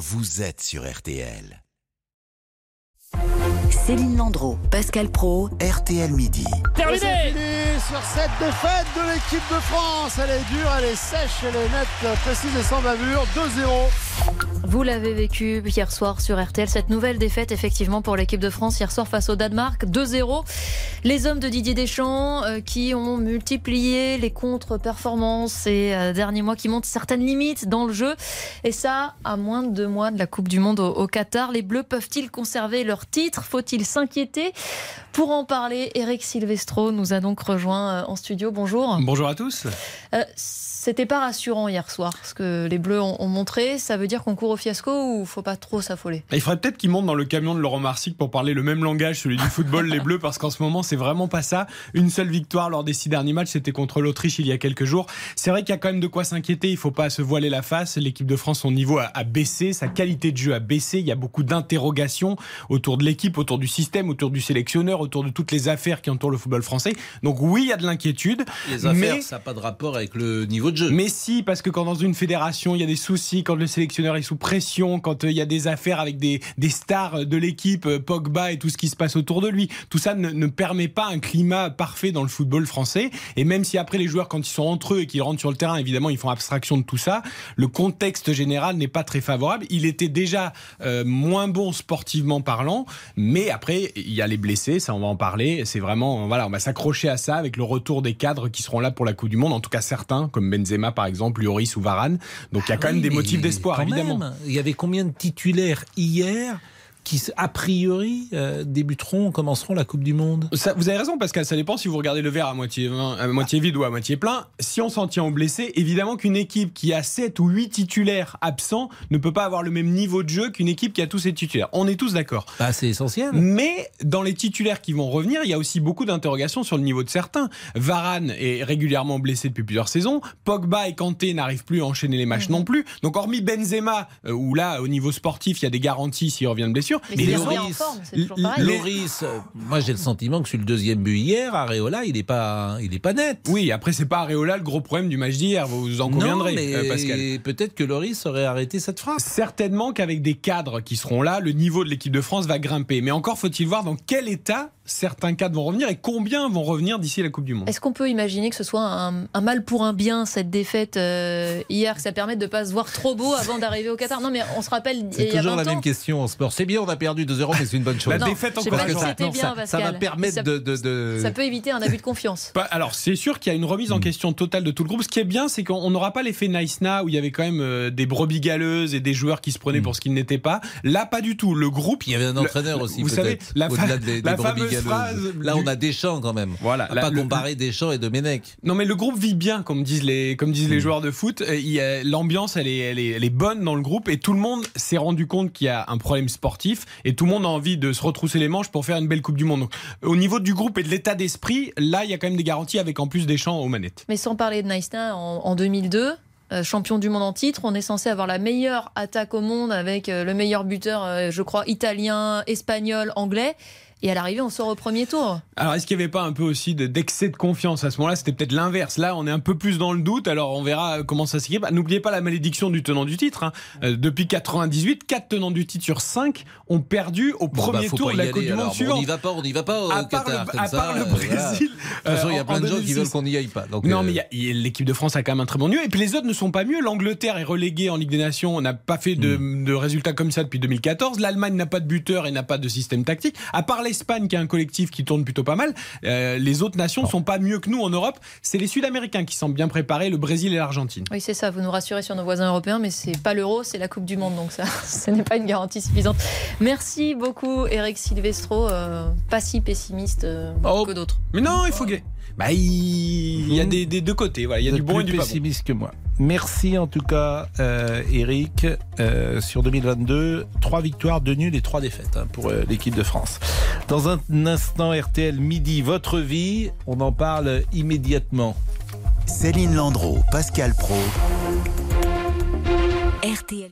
vous êtes sur RTL. Céline Landreau, Pascal Pro, RTL Midi. Terminé sur cette défaite de l'équipe de France. Elle est dure, elle est sèche, elle est nette, précise et sans bavure. 2-0. Vous l'avez vécu hier soir sur RTL, cette nouvelle défaite effectivement pour l'équipe de France hier soir face au Danemark, 2-0. Les hommes de Didier Deschamps euh, qui ont multiplié les contre-performances ces euh, derniers mois, qui montrent certaines limites dans le jeu. Et ça, à moins de deux mois de la Coupe du Monde au, au Qatar, les Bleus peuvent-ils conserver leur titre? Faut-il s'inquiéter? Pour en parler, Eric Silvestro nous a donc rejoint en studio. Bonjour. Bonjour à tous. Euh, C'était pas rassurant hier soir, ce que les Bleus ont, ont montré. Ça veut dire qu'on court au fiasco ou faut pas trop s'affoler? Il faudrait peut-être qu'ils montent dans le camion de Laurent Marsic pour parler le même langage, celui du football, les Bleus, parce qu'en ce moment, c'est vraiment pas ça. Une seule victoire lors des six derniers matchs, c'était contre l'Autriche il y a quelques jours. C'est vrai qu'il y a quand même de quoi s'inquiéter, il faut pas se voiler la face. L'équipe de France, son niveau a, a baissé, sa qualité de jeu a baissé. Il y a beaucoup d'interrogations autour de l'équipe, autour du système, autour du sélectionneur, autour de toutes les affaires qui entourent le football français. Donc oui, il y a de l'inquiétude. Les affaires, mais- ça n'a pas de rapport avec le niveau Mais si, parce que quand dans une fédération, il y a des soucis, quand le sélectionneur est sous pression, quand euh, il y a des affaires avec des, des stars de l'équipe, euh, Pogba et tout ce qui se passe autour de lui, tout ça ne, ne permet pas un climat parfait dans le football français. Et même si après les joueurs, quand ils sont entre eux et qu'ils rentrent sur le terrain, évidemment, ils font abstraction de tout ça, le contexte général n'est pas très favorable. Il était déjà euh, moins bon sportivement parlant, mais après, il y a les blessés, ça on va en parler. C'est vraiment, voilà, on va s'accrocher à ça avec le retour des cadres qui seront là pour la Coupe du Monde, en tout cas certains, comme Benzema par exemple, Lloris ou Varane. Donc il y a quand Ah même des motifs d'espoir, évidemment. même. Il y avait combien de titulaires hier qui, a priori, euh, débuteront, commenceront la Coupe du Monde Ça, vous avez raison, Pascal, ça dépend si vous regardez le verre à moitié, vin- à moitié vide ou à moitié plein. Si on s'en tient aux blessés, évidemment qu'une équipe qui a 7 ou 8 titulaires absents ne peut pas avoir le même niveau de jeu qu'une équipe qui a tous ses titulaires. On est tous d'accord. bah, C'est essentiel. Mais dans les titulaires qui vont revenir, il y a aussi beaucoup d'interrogations sur le niveau de certains. Varane est régulièrement blessé depuis plusieurs saisons. Pogba et Kanté n'arrivent plus à enchaîner les matchs non plus. Donc hormis Benzema, euh, où là, au niveau sportif, il y a des garanties s'il revient de blessure. Mais Loris- Loris, euh, moi j'ai le sentiment que sur le deuxième but hier, Areola, il n'est pas, il est pas net. Oui, après, c'est pas Areola le gros problème du match d'hier, vous en conviendrez, non, mais euh, Pascal. peut-être que Loris aurait arrêté cette phrase. Certainement qu'avec des cadres qui seront là, le niveau de l'équipe de France va grimper. Mais encore faut-il voir dans quel état certains cadres vont revenir et combien vont revenir d'ici la Coupe du Monde? Est-ce qu'on peut imaginer que ce soit un, un mal pour un bien, cette défaite euh, hier, que ça permette de ne pas se voir trop beau avant d'arriver au Qatar Non, mais on se rappelle, C'est il y a toujours 20 la ans, même question en sport. C'est bien, on a perdu 2-0, mais c'est une bonne chose. La Non, défaite non, bien, ça, ça va permettre Ça- de, de- de- ça peut éviter un abus de confiance. Pas- Alors, c'est sûr qu'il y a une remise en Hmm. question totale de tout le groupe. Ce qui est bien, c'est qu'on on n'aura pas l'effet Nice Na où il y avait quand même euh, des brebis galeuses et des joueurs qui se prenaient Hmm. pour ce qu'ils n'étaient pas. Là, pas du tout. Le groupe. Il y avait un entraîneur le- aussi, Vous savez, peut-être, la, fa- au-delà des, la fameuse phrase. Là, du- on a Deschamps quand même. Voilà. À la- pas le- comparer Deschamps et Domenech. Non, mais le groupe vit bien, comme disent les, comme disent les joueurs de foot. Il y a- L'ambiance, elle est, elle, est, elle est bonne dans le groupe et tout le monde s'est rendu compte qu'il y a un problème sportif et tout le monde a envie de se retrousser les manches pour faire une belle Coupe du Monde. Donc, au niveau du groupe et de l'état d'esprit, là, il y a quand même des garanties avec en plus des champs aux manettes. Mais sans parler de Naïsna, en, en 2002, euh, champion du monde en titre, on est censé avoir la meilleure attaque au monde avec euh, le meilleur buteur, euh, je crois, italien, espagnol, anglais. Et à l'arrivée, on sort au premier tour. Alors, est-ce qu'il n'y avait pas un peu aussi de- d'excès de confiance à ce moment-là? C'était peut-être l'inverse. Là, on est un peu plus dans le doute. Alors, on verra comment ça s'équipe. Ah, N'oubliez pas la malédiction du tenant du titre. hein. Euh, depuis 98, 4 tenants du titre sur 5 ont perdu au Bon, premier bah, faut tour de la Coupe du Monde alors. Bon, suivante. on n'y va pas, on n'y va pas au à part, Qatar. le, comme à ça, part le euh, voilà. Brésil. De toute façon, il y euh, a plein de gens qui 2006. veulent qu'on n'y aille pas. Donc, Non, euh, mais l'équipe de France a quand même un très bon niveau. Et puis les autres ne sont pas mieux. L'Angleterre est reléguée en Ligue des Nations. On n'a pas fait de, de résultats comme ça depuis 2014. L'Allemagne n'a pas de buteur et n'a pas de système tactique. À part l'Espagne qui a un collectif qui tourne plutôt pas mal, euh, les autres nations ne sont pas mieux que nous en Europe. C'est les Sud-Américains qui semblent bien préparés, le Brésil et l'Argentine. Oui, c'est ça. Vous nous rassurez sur nos voisins européens, mais c'est pas l'euro, c'est la Coupe du Monde, donc ça, ce n'est pas une garantie suffisante. Merci beaucoup, Eric Silvestro, euh, pas si pessimiste euh, Oh. que d'autres. Mais non, il faut que. Bah, il il y a des, des deux côtés. Voilà. Il y a Vous du bon et du pas bon. pessimiste que moi. Merci en tout cas, euh, Eric. Euh, sur 2022, trois victoires, deux nuls et trois défaites hein, pour euh, l'équipe de France. Dans un instant, RTL Midi, votre vie, on en parle immédiatement. Céline Landreau, Pascal Pro. RTL.